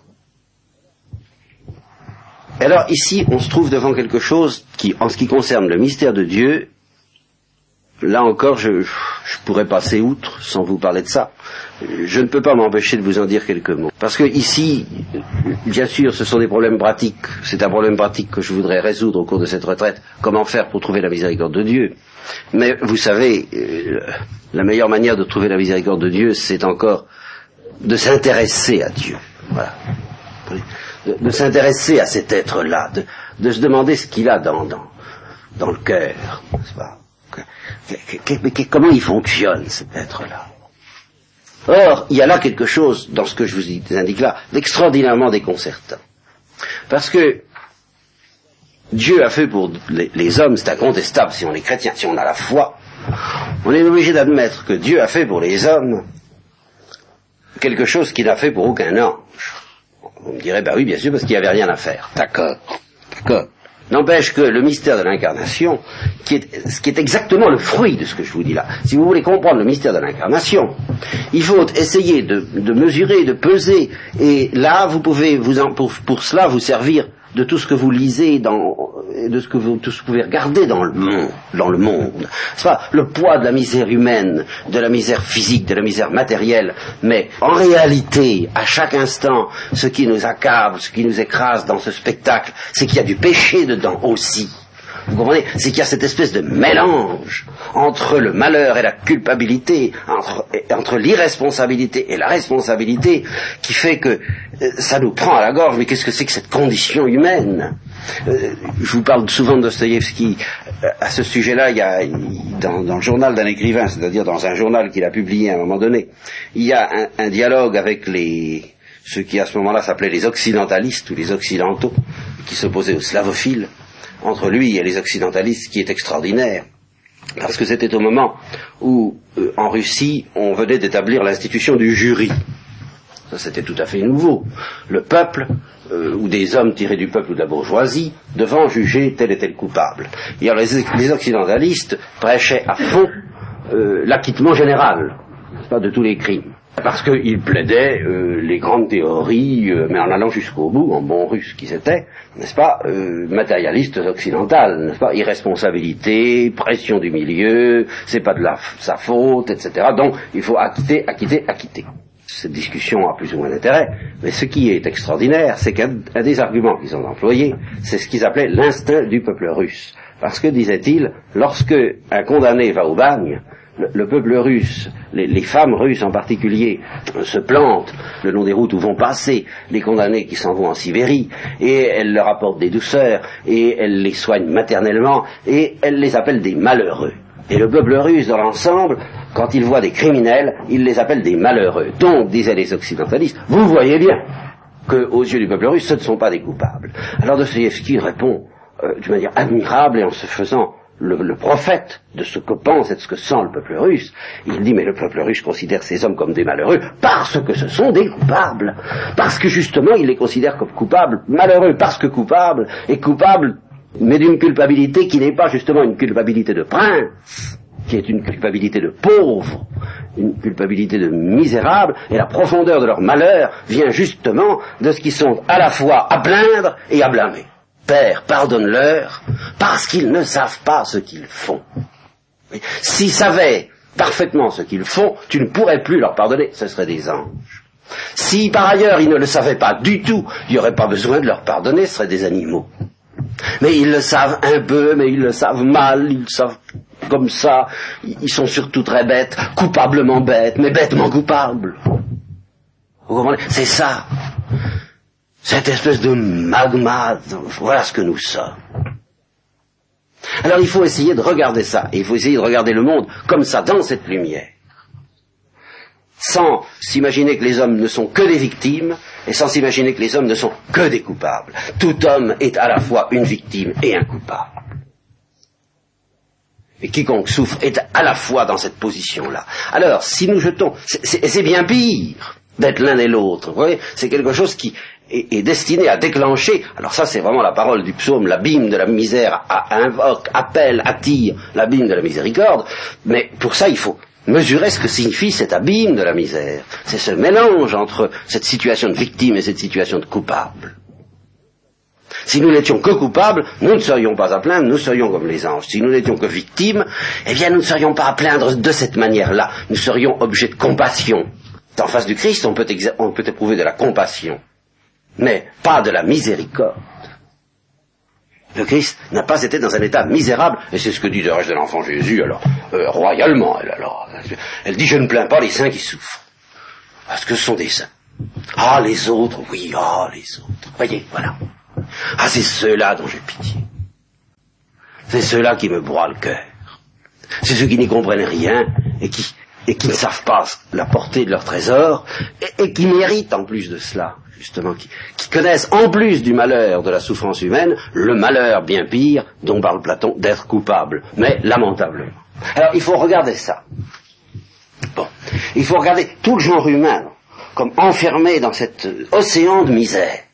Alors ici, on se trouve devant quelque chose qui, en ce qui concerne le mystère de Dieu, là encore, je, je pourrais passer outre sans vous parler de ça. Je ne peux pas m'empêcher de vous en dire quelques mots. Parce que ici, bien sûr, ce sont des problèmes pratiques. C'est un problème pratique que je voudrais résoudre au cours de cette retraite. Comment faire pour trouver la miséricorde de Dieu? Mais vous savez, euh, la meilleure manière de trouver la miséricorde de Dieu, c'est encore de s'intéresser à Dieu. Voilà. De, s'intéresser à cet être-là, de, se demander ce qu'il a dans, le cœur, Comment il fonctionne, cet être-là? Or, il y a là quelque chose, dans ce que je vous indique là, d'extraordinairement déconcertant. Parce que Dieu a fait pour les, hommes, c'est incontestable si on est chrétien, si on a la foi, on est obligé d'admettre que Dieu a fait pour les hommes quelque chose qu'il n'a fait pour aucun ange. Vous me direz, bah oui, bien sûr, parce qu'il n'y avait rien à faire. D'accord, d'accord. N'empêche que le mystère de l'incarnation, qui est, ce qui est exactement le fruit de ce que je vous dis là, si vous voulez comprendre le mystère de l'incarnation, il faut essayer de, mesurer, de peser, et là, vous pouvez, vous en, pour, pour cela, vous servir de tout ce que vous lisez, dans, de ce que vous, tout ce que vous pouvez regarder dans le monde, dans le monde. Soit le poids de la misère humaine, de la misère physique, de la misère matérielle, mais en réalité, à chaque instant, ce qui nous accable, ce qui nous écrase dans ce spectacle, c'est qu'il y a du péché dedans aussi. Vous comprenez? C'est qu'il y a cette espèce de mélange entre le malheur et la culpabilité, entre, l'irresponsabilité et la responsabilité, qui fait que euh, ça nous prend à la gorge. Mais qu'est-ce que c'est que cette condition humaine? Euh, Je vous parle souvent de Dostoïevski. Euh, à ce sujet-là, il y a dans, dans le journal d'un écrivain, c'est-à-dire dans un journal qu'il a publié à un moment donné, il y a un, un dialogue avec les ceux qui à ce moment-là s'appelaient les occidentalistes ou les occidentaux, qui s'opposaient aux slavophiles entre lui et les occidentalistes qui est extraordinaire. Parce que c'était au moment où, euh, en Russie, on venait d'établir l'institution du jury. Ça, c'était tout à fait nouveau. Le peuple, euh, ou des hommes tirés du peuple ou de la bourgeoisie, devant juger tel et tel coupable. Et les occidentalistes prêchaient à fond euh, l'acquittement général, pas, de tous les crimes parce qu'il plaidait euh, les grandes théories, euh, mais en allant jusqu'au bout, en bon russe qui c'était, n'est-ce pas, euh, matérialistes occidentales, n'est-ce pas, irresponsabilité, pression du milieu, c'est pas de la, sa faute, etc. Donc il faut acquitter, acquitter, acquitter. Cette discussion a plus ou moins d'intérêt, mais ce qui est extraordinaire, c'est qu'un des arguments qu'ils ont employés, c'est ce qu'ils appelaient l'instinct du peuple russe. Parce que, disait-il, lorsque un condamné va au bagne, le, peuple russe, les, femmes russes en particulier, se plantent le long des routes où vont passer les condamnés qui s'en vont en Sibérie, et elles leur apportent des douceurs, et elles les soignent maternellement, et elles les appellent des malheureux. Et le peuple russe, dans l'ensemble, quand il voit des criminels, il les appelle des malheureux. Donc, disaient les occidentalistes, vous voyez bien qu'aux yeux du peuple russe, ce ne sont pas des coupables. Alors Dostoevsky répond euh, d'une manière admirable et en se faisant le, prophète de ce que pense et de ce que sent le peuple russe, il dit mais le peuple russe considère ces hommes comme des malheureux parce que ce sont des coupables, parce que justement il les considère comme coupables, malheureux parce que coupables, et coupables mais d'une culpabilité qui n'est pas justement une culpabilité de prince, qui est une culpabilité de pauvre, une culpabilité de misérable, et la profondeur de leur malheur vient justement de ce qu'ils sont à la fois à plaindre et à blâmer. Père, pardonne-leur, parce qu'ils ne savent pas ce qu'ils font. S'ils savaient parfaitement ce qu'ils font, tu ne pourrais plus leur pardonner, ce seraient des anges. Si par ailleurs ils ne le savaient pas du tout, il n'y aurait pas besoin de leur pardonner, ce seraient des animaux. Mais ils le savent un peu, mais ils le savent mal, ils le savent comme ça, ils sont surtout très bêtes, coupablement bêtes, mais bêtement coupables. Vous comprenez? C'est ça cette espèce de magma, voilà ce que nous sommes. Alors il faut essayer de regarder ça, il faut essayer de regarder le monde comme ça, dans cette lumière. Sans s'imaginer que les hommes ne sont que des victimes, et sans s'imaginer que les hommes ne sont que des coupables. Tout homme est à la fois une victime et un coupable. Et quiconque souffre est à la fois dans cette position-là. Alors, si nous jetons, c'est bien pire d'être l'un et l'autre. Vous voyez, c'est quelque chose qui est, destiné à déclencher, alors ça c'est vraiment la parole du psaume, l'abîme de la misère invoque, appelle, attire l'abîme de la miséricorde, mais pour ça il faut mesurer ce que signifie cet abîme de la misère. C'est ce mélange entre cette situation de victime et cette situation de coupable. Si nous n'étions que coupables, nous ne serions pas à plaindre, nous serions comme les anges. Si nous n'étions que victimes, eh bien nous ne serions pas à plaindre de cette manière-là. Nous serions objets de compassion. En face du Christ, on peut, on peut éprouver de la compassion, mais pas de la miséricorde. Le Christ n'a pas été dans un état misérable, et c'est ce que dit le reste de l'enfant Jésus, alors, euh, royalement, elle, alors. Elle dit, je ne plains pas les saints qui souffrent, parce que ce sont des saints. Ah, les autres, oui, ah, les autres. Voyez, voilà. Ah, c'est ceux-là dont j'ai pitié. C'est ceux-là qui me broient le cœur. C'est ceux qui n'y comprennent rien et qui, et qui ne savent pas la portée de leur trésor et, qui méritent en plus de cela justement, qui, connaissent en plus du malheur de la souffrance humaine, le malheur bien pire dont parle Platon d'être coupable, mais lamentablement. Alors il faut regarder ça. Bon, il faut regarder tout le genre humain comme enfermé dans cet océan de misère.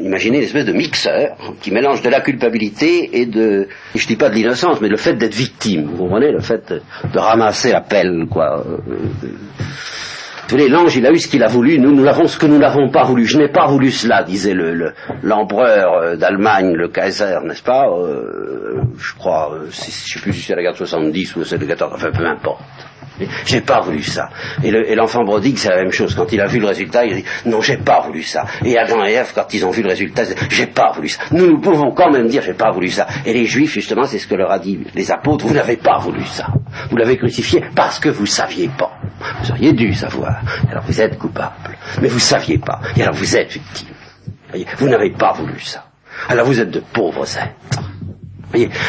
Imaginez une espèce de mixeur qui mélange de la culpabilité et de, je dis pas de l'innocence, mais le fait d'être victime. Vous comprenez le fait de, ramasser la pelle, quoi. Euh, vous voyez, l'ange, il a eu ce qu'il a voulu, nous, nous l'avons ce que nous n'avons pas voulu. Je n'ai pas voulu cela, disait le, l'empereur euh, d'Allemagne, le Kaiser, n'est-ce pas euh, Je crois, euh, je ne sais plus si c'est la guerre de 70 ou c'est de 14, enfin peu importe. J'ai pas voulu ça. Et l'enfant brodigue, c'est la même chose. Quand il a vu le résultat, il dit non, j'ai pas voulu ça. Et Adam et Ève, quand ils ont vu le résultat, ils disent j'ai pas voulu ça. Nous, nous pouvons quand même dire j'ai pas voulu ça. Et les Juifs, justement, c'est ce que leur a dit les apôtres. Vous n'avez pas voulu ça. Vous l'avez crucifié parce que vous saviez pas. Vous auriez dû savoir. Alors vous êtes coupable. Mais vous saviez pas. Et alors vous êtes victime. Vous n'avez pas voulu ça. Alors vous êtes de pauvres êtres.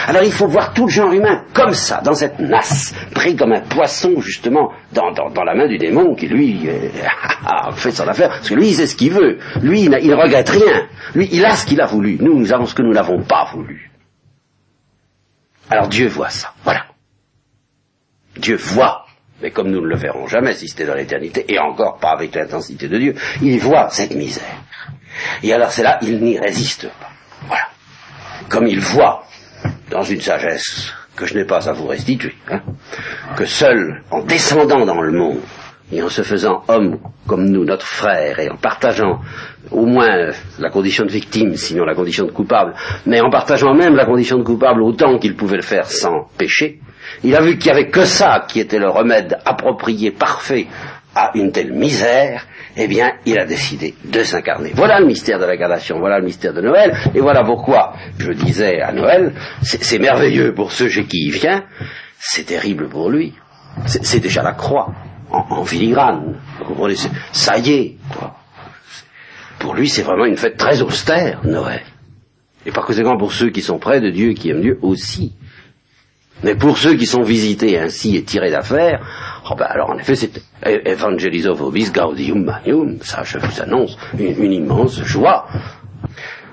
Alors il faut voir tout le genre humain comme ça, dans cette nasse, pris comme un poisson justement dans, la main du démon qui lui euh, fait son affaire, parce que lui il sait ce qu'il veut, lui il, ne regrette rien, lui il a ce qu'il a voulu, nous nous avons ce que nous n'avons pas voulu. Alors Dieu voit ça, voilà. Dieu voit, mais comme nous ne le verrons jamais si c'était dans l'éternité, et encore pas avec l'intensité de Dieu, il voit cette misère. Et alors c'est là, il n'y résiste pas. Voilà. Comme il voit dans une sagesse que je n'ai pas à vous restituer, hein, que seul en descendant dans le monde et en se faisant homme comme nous, notre frère, et en partageant au moins la condition de victime, sinon la condition de coupable, mais en partageant même la condition de coupable autant qu'il pouvait le faire sans péché, il a vu qu'il n'y avait que ça qui était le remède approprié, parfait à une telle misère, eh bien, il a décidé de s'incarner. Voilà le mystère de l'incarnation, voilà le mystère de Noël, et voilà pourquoi je disais à Noël, c'est merveilleux pour ceux chez qui il vient, c'est terrible pour lui. C'est déjà la croix, en, filigrane. Ça y est, quoi. Pour lui, c'est vraiment une fête très austère, Noël. Et par conséquent, pour ceux qui sont près de Dieu, qui aiment Dieu aussi. Mais pour ceux qui sont visités ainsi et tirés d'affaire, oh ben alors en effet c'est Evangelizo vobis gaudium manium, ça je vous annonce une, immense joie.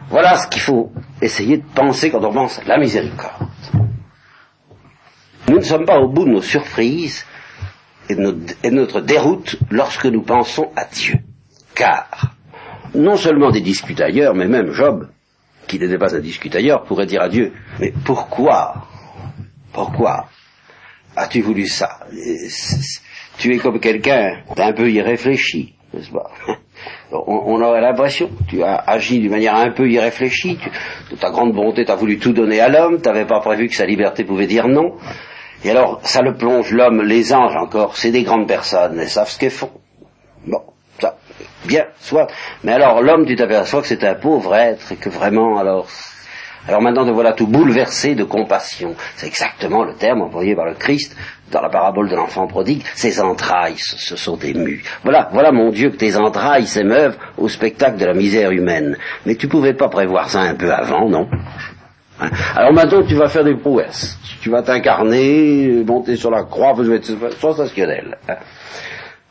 Voilà ce qu'il faut essayer de penser quand on pense la miséricorde. Nous ne sommes pas au bout de nos surprises et de, et de notre déroute lorsque nous pensons à Dieu. Car non seulement des discutailleurs, mais même Job, qui n'était pas un discutailleur, pourrait dire à Dieu, mais pourquoi? Pourquoi? As-tu voulu ça? Tu es comme quelqu'un d'un peu irréfléchi, n'est-ce pas? On, aurait l'impression tu as agi d'une manière un peu irréfléchie, de ta grande bonté, tu voulu tout donner à l'homme, tu n'avais pas prévu que sa liberté pouvait dire non, et alors ça le plonge l'homme, les anges encore, c'est des grandes personnes, elles savent ce qu'elles font. Bon, ça, bien, soit. Mais alors l'homme, tu t'aperçois que c'est un pauvre être, et que vraiment, alors, alors maintenant, te voilà tout bouleversé de compassion. C'est exactement le terme employé par le Christ dans la parabole de l'enfant prodigue. Ses entrailles se sont émues. Voilà, voilà mon Dieu que tes entrailles s'émeuvent au spectacle de la misère humaine. Mais tu pouvais pas prévoir ça un peu avant, non hein Alors maintenant, tu vas faire des prouesses. Tu vas t'incarner, monter sur la croix, vous être sensationnel. Hein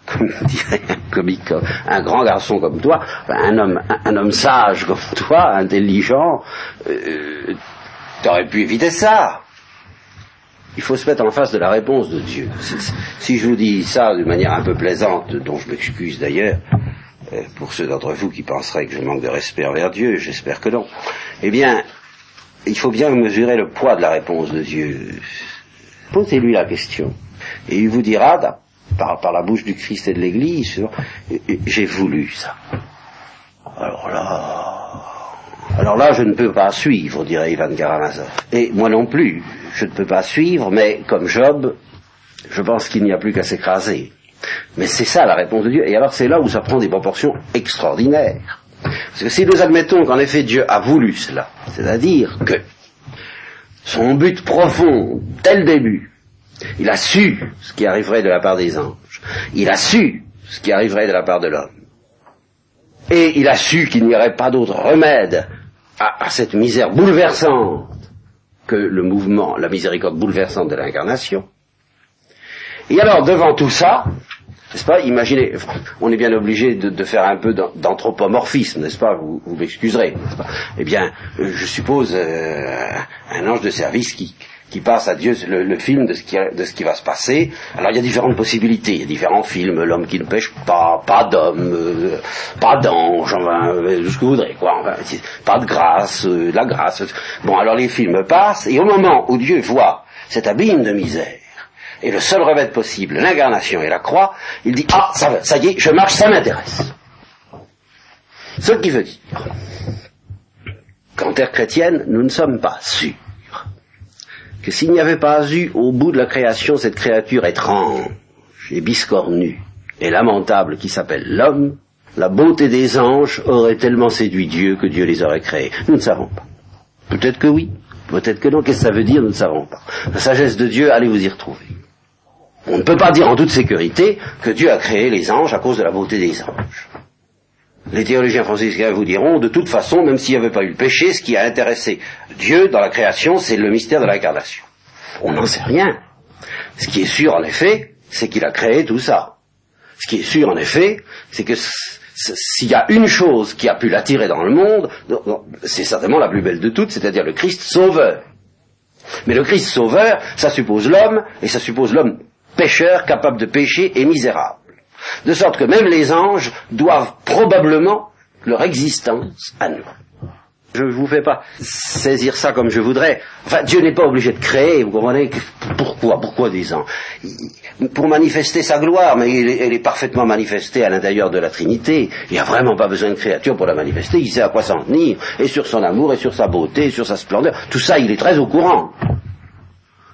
comme dirait un comique, un grand garçon comme toi, un homme, un, homme sage comme toi, intelligent, euh, t'aurais pu éviter ça. Il faut se mettre en face de la réponse de Dieu. Si, je vous dis ça d'une manière un peu plaisante, dont je m'excuse d'ailleurs, euh, pour ceux d'entre vous qui penseraient que je manque de respect envers Dieu, j'espère que non. Eh bien, il faut bien mesurer le poids de la réponse de Dieu. Posez-lui la question. Et il vous dira, par, la bouche du Christ et de l'Église, j'ai voulu ça. Alors là, Alors là, je ne peux pas suivre, dirait Ivan Karamazov. Et moi non plus, je ne peux pas suivre, mais comme Job, je pense qu'il n'y a plus qu'à s'écraser. Mais c'est ça la réponse de Dieu. Et alors c'est là où ça prend des proportions extraordinaires. Parce que si nous admettons qu'en effet Dieu a voulu cela, c'est-à-dire que son but profond, le début, il a su ce qui arriverait de la part des anges, il a su ce qui arriverait de la part de l'homme, et il a su qu'il n'y aurait pas d'autre remède à, cette misère bouleversante que le mouvement, la miséricorde bouleversante de l'incarnation. Et alors, devant tout ça, n'est-ce pas Imaginez, on est bien obligé de, faire un peu d'anthropomorphisme, n'est-ce pas Vous, m'excuserez. Eh bien, euh, je suppose euh, un ange de service qui, qui passe à Dieu le, le film de ce, qui, de va se passer. Alors il y a différentes possibilités, il y a différents films, l'homme qui ne pêche pas, pas d'homme, euh, pas d'ange, enfin, euh, ce que vous voudrez, quoi. Enfin, pas de grâce, euh, la grâce. Bon, alors les films passent, et au moment où Dieu voit cet abîme de misère, et le seul remède possible, l'incarnation et la croix, il dit, ah, ça, ça y est, je marche, ça m'intéresse. Ce qui veut dire qu'en terre chrétienne, nous ne sommes pas sûrs que s'il n'y avait pas eu au bout de la création cette créature étrange et biscornue et lamentable qui s'appelle l'homme, la beauté des anges aurait tellement séduit Dieu que Dieu les aurait créés. Nous ne savons pas. Peut-être que oui, peut-être que non. Qu'est-ce que ça veut dire Nous ne savons pas. La sagesse de Dieu, allez vous y retrouver. On ne peut pas dire en toute sécurité que Dieu a créé les anges à cause de la beauté des anges. Les théologiens franciscains vous diront, de toute façon, même s'il n'y avait pas eu le péché, ce qui a intéressé Dieu dans la création, c'est le mystère de l'incarnation. On n'en sait rien. Ce qui est sûr, en effet, c'est qu'il a créé tout ça. Ce qui est sûr, en effet, c'est que s'il y a une chose qui a pu l'attirer dans le monde, c'est certainement la plus belle de toutes, c'est-à-dire le Christ sauveur. Mais le Christ sauveur, ça suppose l'homme, et ça suppose l'homme pécheur, capable de pécher et misérable. De sorte que même les anges doivent probablement leur existence à nous. Je ne vous fais pas saisir ça comme je voudrais. Enfin, Dieu n'est pas obligé de créer, vous comprenez Pourquoi Pourquoi des anges Pour manifester sa gloire, mais elle est, parfaitement manifestée à l'intérieur de la Trinité. Il n'y a vraiment pas besoin de créature pour la manifester. Il sait à quoi s'en tenir, et sur son amour, et sur sa beauté, et sur sa splendeur. Tout ça, il est très au courant.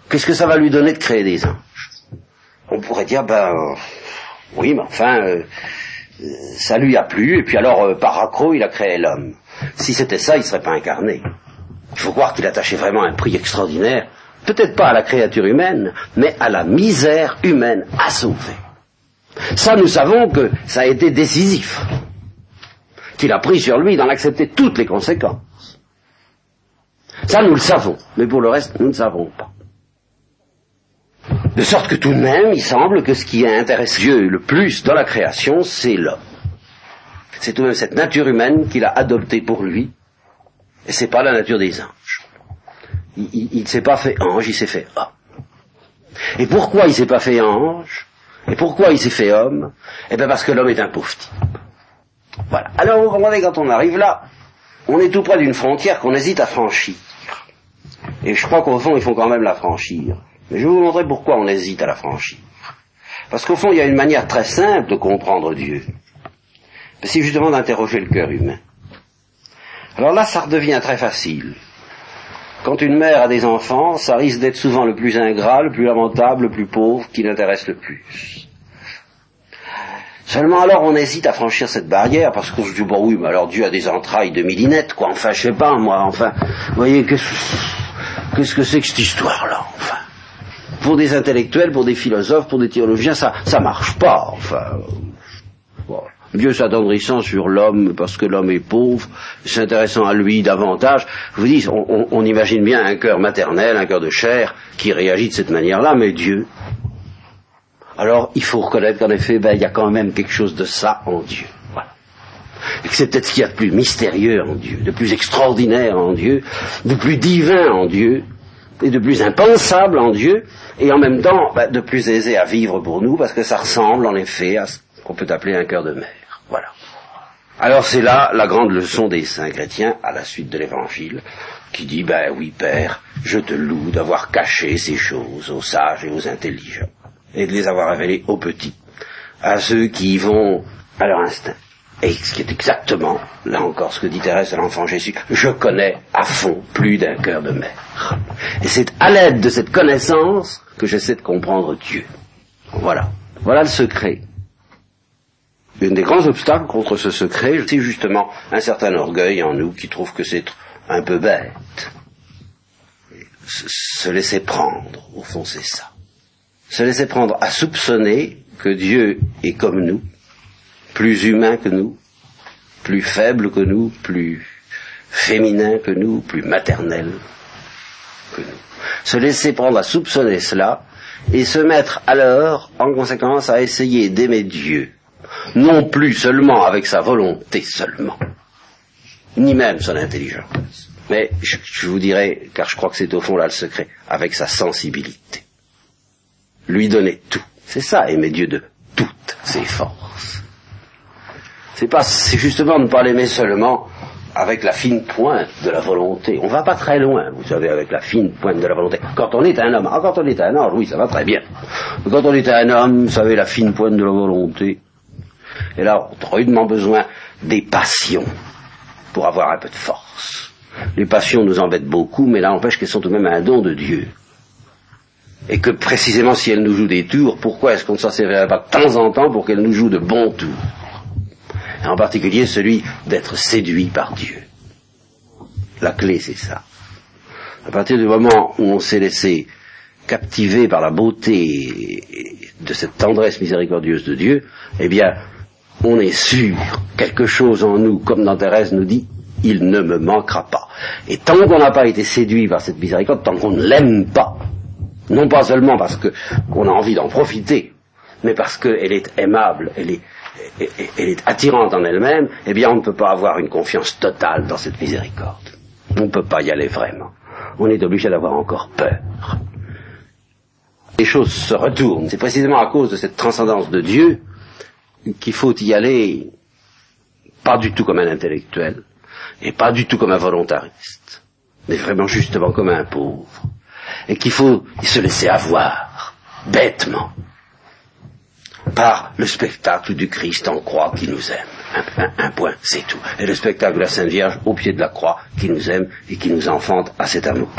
Qu'est-ce que ça va lui donner de créer des anges? On pourrait dire, ben, oui, mais enfin, euh, ça lui a plu, et puis alors, euh, par accro, il a créé l'homme. Si c'était ça, il ne serait pas incarné. Il faut croire qu'il attachait vraiment un prix extraordinaire, peut-être pas à la créature humaine, mais à la misère humaine à sauver. Ça, nous savons que ça a été décisif, qu'il a pris sur lui d'en accepter toutes les conséquences. Ça, nous le savons, mais pour le reste, nous ne savons pas. De sorte que tout de même, il semble que ce qui intéresse Dieu le plus dans la création, c'est l'homme. C'est tout de même cette nature humaine qu'il a adoptée pour lui, et c'est pas la nature des anges. Il ne s'est pas fait ange, il s'est fait homme. Et pourquoi il s'est pas fait ange? Et pourquoi il s'est fait homme? Eh bien parce que l'homme est un pauvre type. Voilà. Alors vous comprenez, quand on arrive là, on est tout près d'une frontière qu'on hésite à franchir. Et je crois qu'au fond, il faut quand même la franchir. Mais je vais vous montrer pourquoi on hésite à la franchir. Parce qu'au fond, il y a une manière très simple de comprendre Dieu. C'est justement d'interroger le cœur humain. Alors là, ça redevient très facile. Quand une mère a des enfants, ça risque d'être souvent le plus ingrat, le plus lamentable, le plus pauvre, qui l'intéresse le plus. Seulement alors on hésite à franchir cette barrière parce qu'on se dit bon oui mais alors Dieu a des entrailles de millinette quoi enfin je sais pas moi enfin vous voyez qu'est-ce que c'est que cette histoire là enfin? Pour des intellectuels, pour des philosophes, pour des théologiens, ça ça marche pas. Enfin. Dieu s'attendrissant sur l'homme parce que l'homme est pauvre, s'intéressant à lui davantage. Je vous dis, on, on imagine bien un cœur maternel, un cœur de chair qui réagit de cette manière-là, mais Dieu. Alors, il faut reconnaître qu'en effet, ben, il y a quand même quelque chose de ça en Dieu. Voilà. Et que c'est peut-être ce qu'il y a de plus mystérieux en Dieu, de plus extraordinaire en Dieu, de plus divin en Dieu, et de plus impensable en Dieu, et en même temps bah, de plus aisé à vivre pour nous, parce que ça ressemble en effet à ce qu'on peut appeler un cœur de mère. Voilà. Alors c'est là la grande leçon des saints chrétiens à la suite de l'évangile, qui dit, ben oui Père, je te loue d'avoir caché ces choses aux sages et aux intelligents, et de les avoir révélées aux petits, à ceux qui vont à leur instinct, Et ce qui est exactement, là encore, ce que dit Thérèse à l'enfant Jésus, je connais à fond plus d'un cœur de mère. Et c'est à l'aide de cette connaissance que j'essaie de comprendre Dieu. Voilà. Voilà le secret. Un des grands obstacles contre ce secret, c'est justement un certain orgueil en nous qui trouve que c'est un peu bête. Se laisser prendre, au fond c'est ça. Se laisser prendre à soupçonner que Dieu est comme nous, plus humain que nous, plus faible que nous, plus féminin que nous, plus maternel que nous. Se laisser prendre à soupçonner cela et se mettre alors, en conséquence, à essayer d'aimer Dieu, non plus seulement avec sa volonté seulement, ni même son intelligence, mais je, je vous dirais, car je crois que c'est au fond là le secret, avec sa sensibilité. Lui donner tout. C'est ça, aimer Dieu de toutes ses forces. C'est pas, c'est justement ne pas l'aimer seulement avec la fine pointe de la volonté. On va pas très loin, vous savez, avec la fine pointe de la volonté. Quand on est un homme, ah, quand on est un ange, oui, ça va très bien. quand on est un homme, vous savez, la fine pointe de la volonté. Et là, on a rudement besoin des passions pour avoir un peu de force. Les passions nous embêtent beaucoup, mais là, n'empêche qu'elles sont tout de même un don de Dieu. Et que précisément si elles nous jouent des tours, pourquoi est-ce qu'on ne s'en servirait pas de temps en temps pour qu'elles nous jouent de bons tours? En particulier celui d'être séduit par Dieu. La clé, c'est ça. À partir du moment où on s'est laissé captiver par la beauté de cette tendresse miséricordieuse de Dieu, eh bien, on est sûr, quelque chose en nous, comme dans Thérèse nous dit, il ne me manquera pas. Et tant qu'on n'a pas été séduit par cette miséricorde, tant qu'on ne l'aime pas, non pas seulement parce qu'on a envie d'en profiter, mais parce qu'elle est aimable, elle est, elle est attirante en elle-même, eh bien on ne peut pas avoir une confiance totale dans cette miséricorde. On ne peut pas y aller vraiment. On est obligé d'avoir encore peur. Les choses se retournent. C'est précisément à cause de cette transcendance de Dieu qu'il faut y aller pas du tout comme un intellectuel et pas du tout comme un volontariste, mais vraiment justement comme un pauvre. Et qu'il faut se laisser avoir, bêtement, par le spectacle du Christ en croix qui nous aime. Un, point, c'est tout. Et le spectacle de la Sainte Vierge au pied de la croix qui nous aime et qui nous enfante à cet amour.